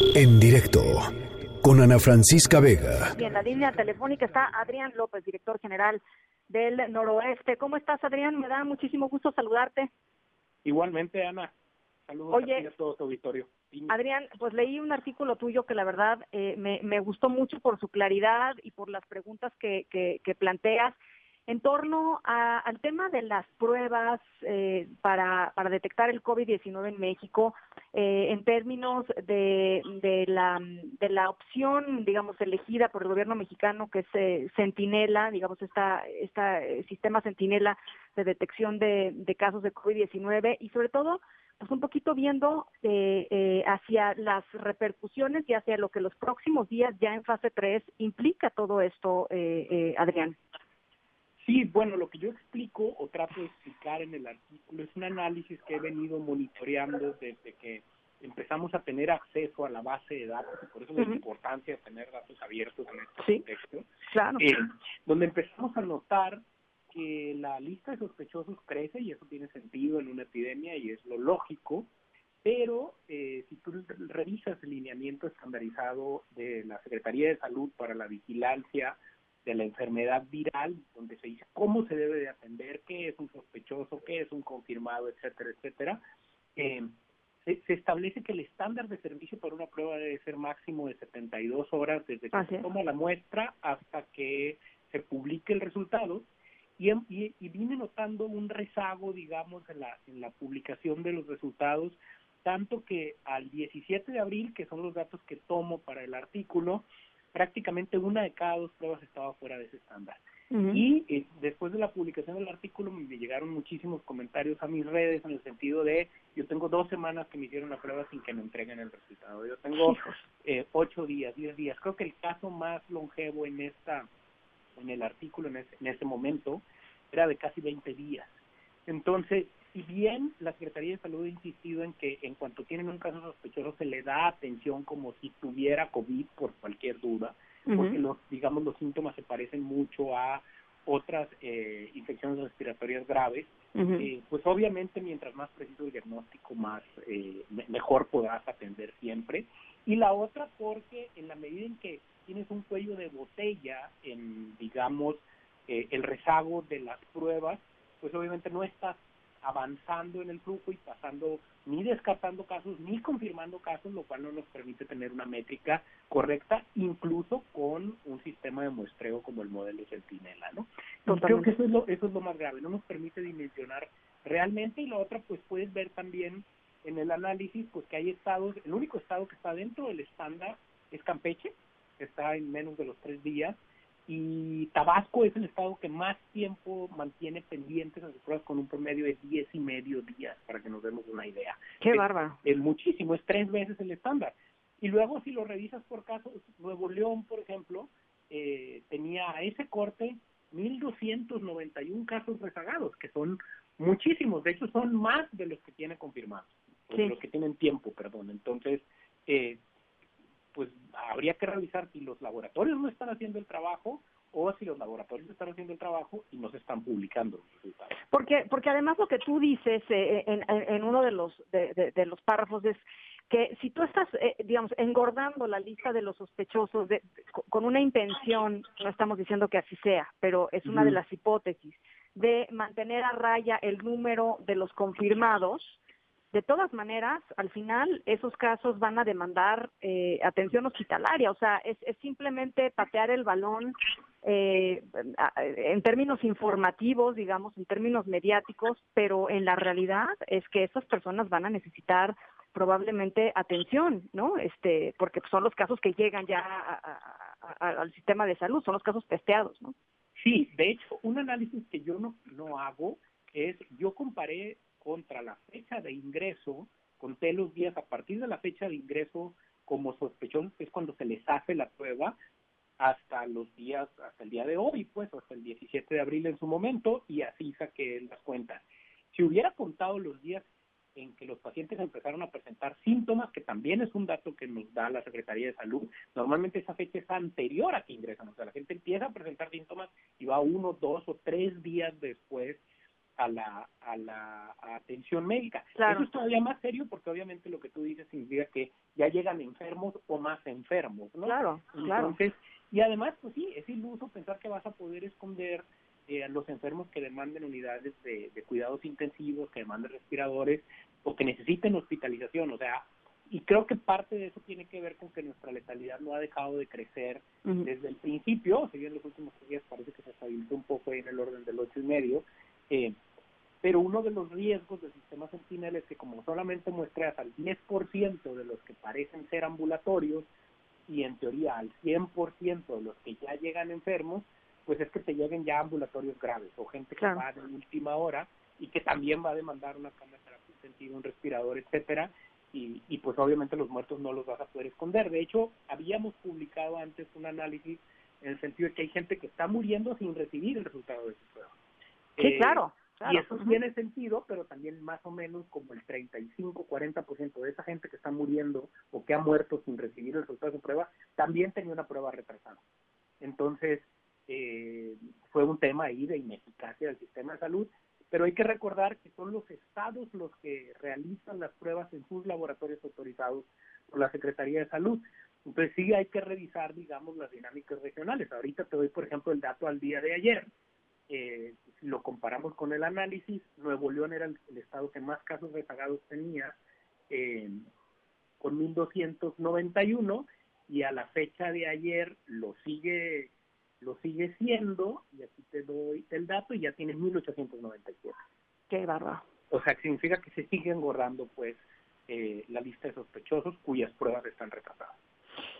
En directo con Ana Francisca Vega. Y en la línea telefónica está Adrián López, director general del Noroeste. ¿Cómo estás, Adrián? Me da muchísimo gusto saludarte. Igualmente, Ana. Saludos a, todo tu auditorio. Adrián, pues leí un artículo tuyo que la verdad eh, me, me, gustó mucho por su claridad y por las preguntas que, que, que planteas en torno al tema de las pruebas eh, para, detectar el COVID-19 en México, eh, en términos de, de, la, de la opción, digamos, elegida por el gobierno mexicano, que es eh, digamos, esta, esta sistema Centinela de detección de, casos de COVID-19 y sobre todo, pues un poquito viendo hacia las repercusiones y hacia lo que los próximos días ya en fase 3 implica todo esto, Adrián. Sí, bueno, lo que yo explico o trato de explicar en el artículo es un análisis que he venido monitoreando desde que empezamos a tener acceso a la base de datos, y por eso la importancia de tener datos abiertos en este contexto, claro. Eh, donde empezamos a notar que la lista de sospechosos crece y eso tiene sentido en una epidemia y es lo lógico, pero eh, si tú revisas el lineamiento estandarizado de la Secretaría de Salud para la vigilancia de la enfermedad viral, donde se dice cómo se debe de atender, qué es un sospechoso, qué es un confirmado, etcétera, etcétera. Eh, se, establece que el estándar de servicio para una prueba debe ser máximo de 72 horas desde que se toma la muestra hasta que se publique el resultado. Y, y, y, vine notando un rezago, digamos, en la, en la publicación de los resultados, tanto que al 17 de abril, que son los datos que tomo para el artículo, prácticamente una de cada dos pruebas estaba fuera de ese estándar. Y eh, después de la publicación del artículo me llegaron muchísimos comentarios a mis redes en el sentido de yo tengo dos semanas que me hicieron la prueba sin que me entreguen el resultado. Yo tengo eh, ocho días, diez días. Creo que el caso más longevo en esta en el artículo en ese, en ese momento era de casi 20 días. Entonces, si bien la Secretaría de Salud ha insistido en que en cuanto tienen un caso sospechoso se le da atención como si tuviera COVID por cualquier duda, porque los, digamos, los síntomas se parecen mucho a otras eh, infecciones respiratorias graves, eh, pues obviamente mientras más preciso el diagnóstico, más eh, mejor podrás atender siempre. Y la otra porque en la medida en que tienes un cuello de botella en, digamos, el rezago de las pruebas, pues obviamente no estás avanzando en el flujo y pasando ni descartando casos ni confirmando casos, lo cual no nos permite tener una métrica correcta, incluso con un sistema de muestreo como el modelo Centinela, ¿no? creo que eso es lo eso es lo más grave, no nos permite dimensionar realmente y lo otro pues puedes ver también en el análisis pues que hay estados, el único estado que está dentro del estándar es Campeche, que está en menos de los tres días y Tabasco es el estado que más tiempo mantiene pendientes a sus pruebas con un promedio de diez y medio días, para que nos demos una idea. Qué bárbaro. Es muchísimo, es tres veces el estándar. Y luego si lo revisas por casos, Nuevo León, por ejemplo, eh, tenía a ese corte 1.291 casos rezagados, que son muchísimos, de hecho son más de los que tiene confirmados, de los que tienen tiempo, perdón. Entonces, eh, pues habría que revisar si los laboratorios no están haciendo el trabajo o si los laboratorios están haciendo el trabajo y no se están publicando los resultados. Porque, porque además lo que tú dices eh, en, en, uno de los, de, de, los párrafos es que si tú estás, eh, digamos, engordando la lista de los sospechosos de, con una intención, no estamos diciendo que así sea, pero es una de las hipótesis, de mantener a raya el número de los confirmados, de todas maneras, al final esos casos van a demandar eh, atención hospitalaria, o sea, es, simplemente patear el balón eh, en términos informativos, digamos, en términos mediáticos, pero en la realidad es que esas personas van a necesitar probablemente atención, ¿no? Este, porque son los casos que llegan ya al sistema de salud, son los casos testeados, ¿no? Sí, de hecho, un análisis que yo no, no hago es, yo comparé contra la fecha de ingreso, conté los días a partir de la fecha de ingreso como sospechosos, que es cuando se les hace la prueba, hasta los días, hasta el día de hoy, pues, hasta el 17 de abril en su momento, y así saqué las cuentas. Si hubiera contado los días en que los pacientes empezaron a presentar síntomas, que también es un dato que nos da la Secretaría de Salud, normalmente esa fecha es anterior a que ingresan, o sea, la gente empieza a presentar síntomas y va uno, dos o tres días después a la, a la atención médica. Eso es todavía más serio porque obviamente lo que tú dices significa que ya llegan enfermos o más enfermos, ¿no? Claro, claro. Entonces, y además, pues sí, es iluso pensar que vas a poder esconder eh, a los enfermos que demanden unidades de, cuidados intensivos, que demanden respiradores o que necesiten hospitalización. O sea, y creo que parte de eso tiene que ver con que nuestra letalidad no ha dejado de crecer desde el principio, si bien los últimos días parece que se estabilizó un poco ahí en el orden del ocho y medio, eh, pero uno de los riesgos del sistema sentinel es que como solamente muestras al 10% de los que parecen ser ambulatorios y en teoría al 100% de los que ya llegan enfermos, pues es que te lleguen ya ambulatorios graves o gente que va de última hora y que también va a demandar una cámara de terapia intensiva, un respirador, etcétera, y, y pues obviamente los muertos no los vas a poder esconder. De hecho, habíamos publicado antes un análisis en el sentido de que hay gente que está muriendo sin recibir el resultado de su prueba. Sí, eh, claro. Y eso tiene sentido, pero también más o menos como el 35-40% de esa gente que está muriendo o que ha muerto sin recibir el resultado de su prueba, también tenía una prueba retrasada. Entonces, eh, fue un tema ahí de ineficacia del sistema de salud, pero hay que recordar que son los estados los que realizan las pruebas en sus laboratorios autorizados por la Secretaría de Salud. Entonces sí hay que revisar, digamos, las dinámicas regionales. Ahorita te doy, por ejemplo, el dato al día de ayer eh, lo comparamos con el análisis, Nuevo León era el, estado que más casos rezagados tenía, eh, con 1.291, y a la fecha de ayer lo sigue lo sigue siendo, y aquí te doy el dato, y ya tiene 1.897. Qué barba. O sea, significa que se sigue engordando, pues, eh, la lista de sospechosos cuyas pruebas están retrasadas.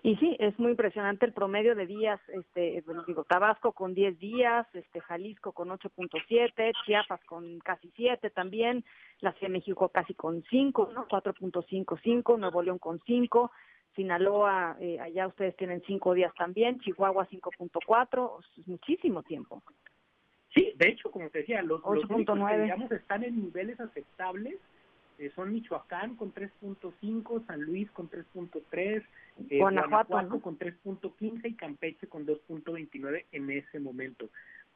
Y sí, es muy impresionante el promedio de días, este, digo, Tabasco con 10 días, este, Jalisco con 8.7, Chiapas con casi 7 también, la Ciudad de México casi con 5, ¿no? 4.55, Nuevo León con 5, Sinaloa, eh, allá ustedes tienen 5 días también, Chihuahua 5.4, es muchísimo tiempo. Sí, de hecho, como te decía, los, los digamos, están en niveles aceptables eh, son Michoacán con 3.5, San Luis con 3.3, eh, Guanajuato, con 3.15 y Campeche con 2.29 en ese momento.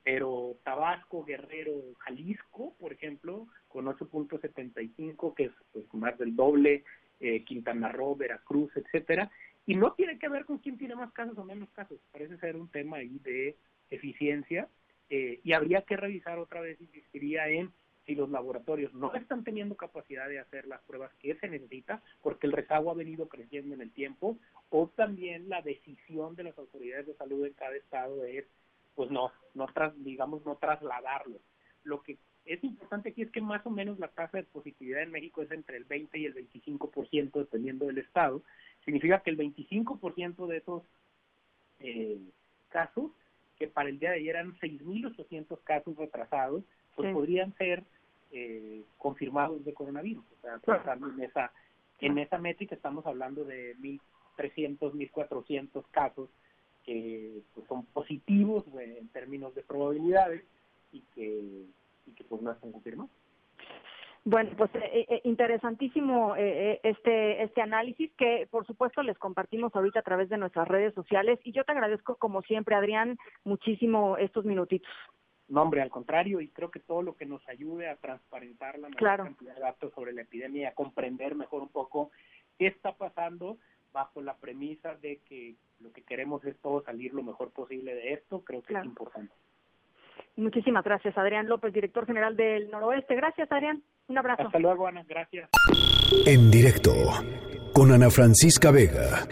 Pero Tabasco, Guerrero, Jalisco, por ejemplo, con 8.75, que es pues, más del doble, eh, Quintana Roo, Veracruz, etcétera, y no tiene que ver con quién tiene más casos o menos casos, parece ser un tema ahí de eficiencia, eh, y habría que revisar otra vez, insistiría en si los laboratorios no están teniendo capacidad de hacer las pruebas que se necesita, porque el rezago ha venido creciendo en el tiempo, o también la decisión de las autoridades de salud en cada estado es, pues no, no tras, digamos, no trasladarlo. Lo que es importante aquí es que más o menos la tasa de positividad en México es entre el 20 y el 25% dependiendo del estado. Significa que el 25% de esos eh, casos, que para el día de ayer eran 6.800 casos retrasados, pues podrían ser eh, confirmados de coronavirus. O sea, en esa, en esa métrica estamos hablando de 1.300, 1.400 casos que pues, son positivos en términos de probabilidades y que, y que pues no están confirmados. Bueno, pues eh, eh, interesantísimo este este análisis que por supuesto les compartimos ahorita a través de nuestras redes sociales y yo te agradezco como siempre Adrián muchísimo estos minutitos. No, hombre, al contrario, y creo que todo lo que nos ayude a transparentar la mayor cantidad de datos sobre la epidemia y a comprender mejor un poco qué está pasando bajo la premisa de que lo que queremos es todo salir lo mejor posible de esto, creo que es importante. Muchísimas gracias, Adrián López, director general del Noroeste. Gracias, Adrián. Un abrazo. Hasta luego, Ana. Gracias. En directo con Ana Francisca Vega.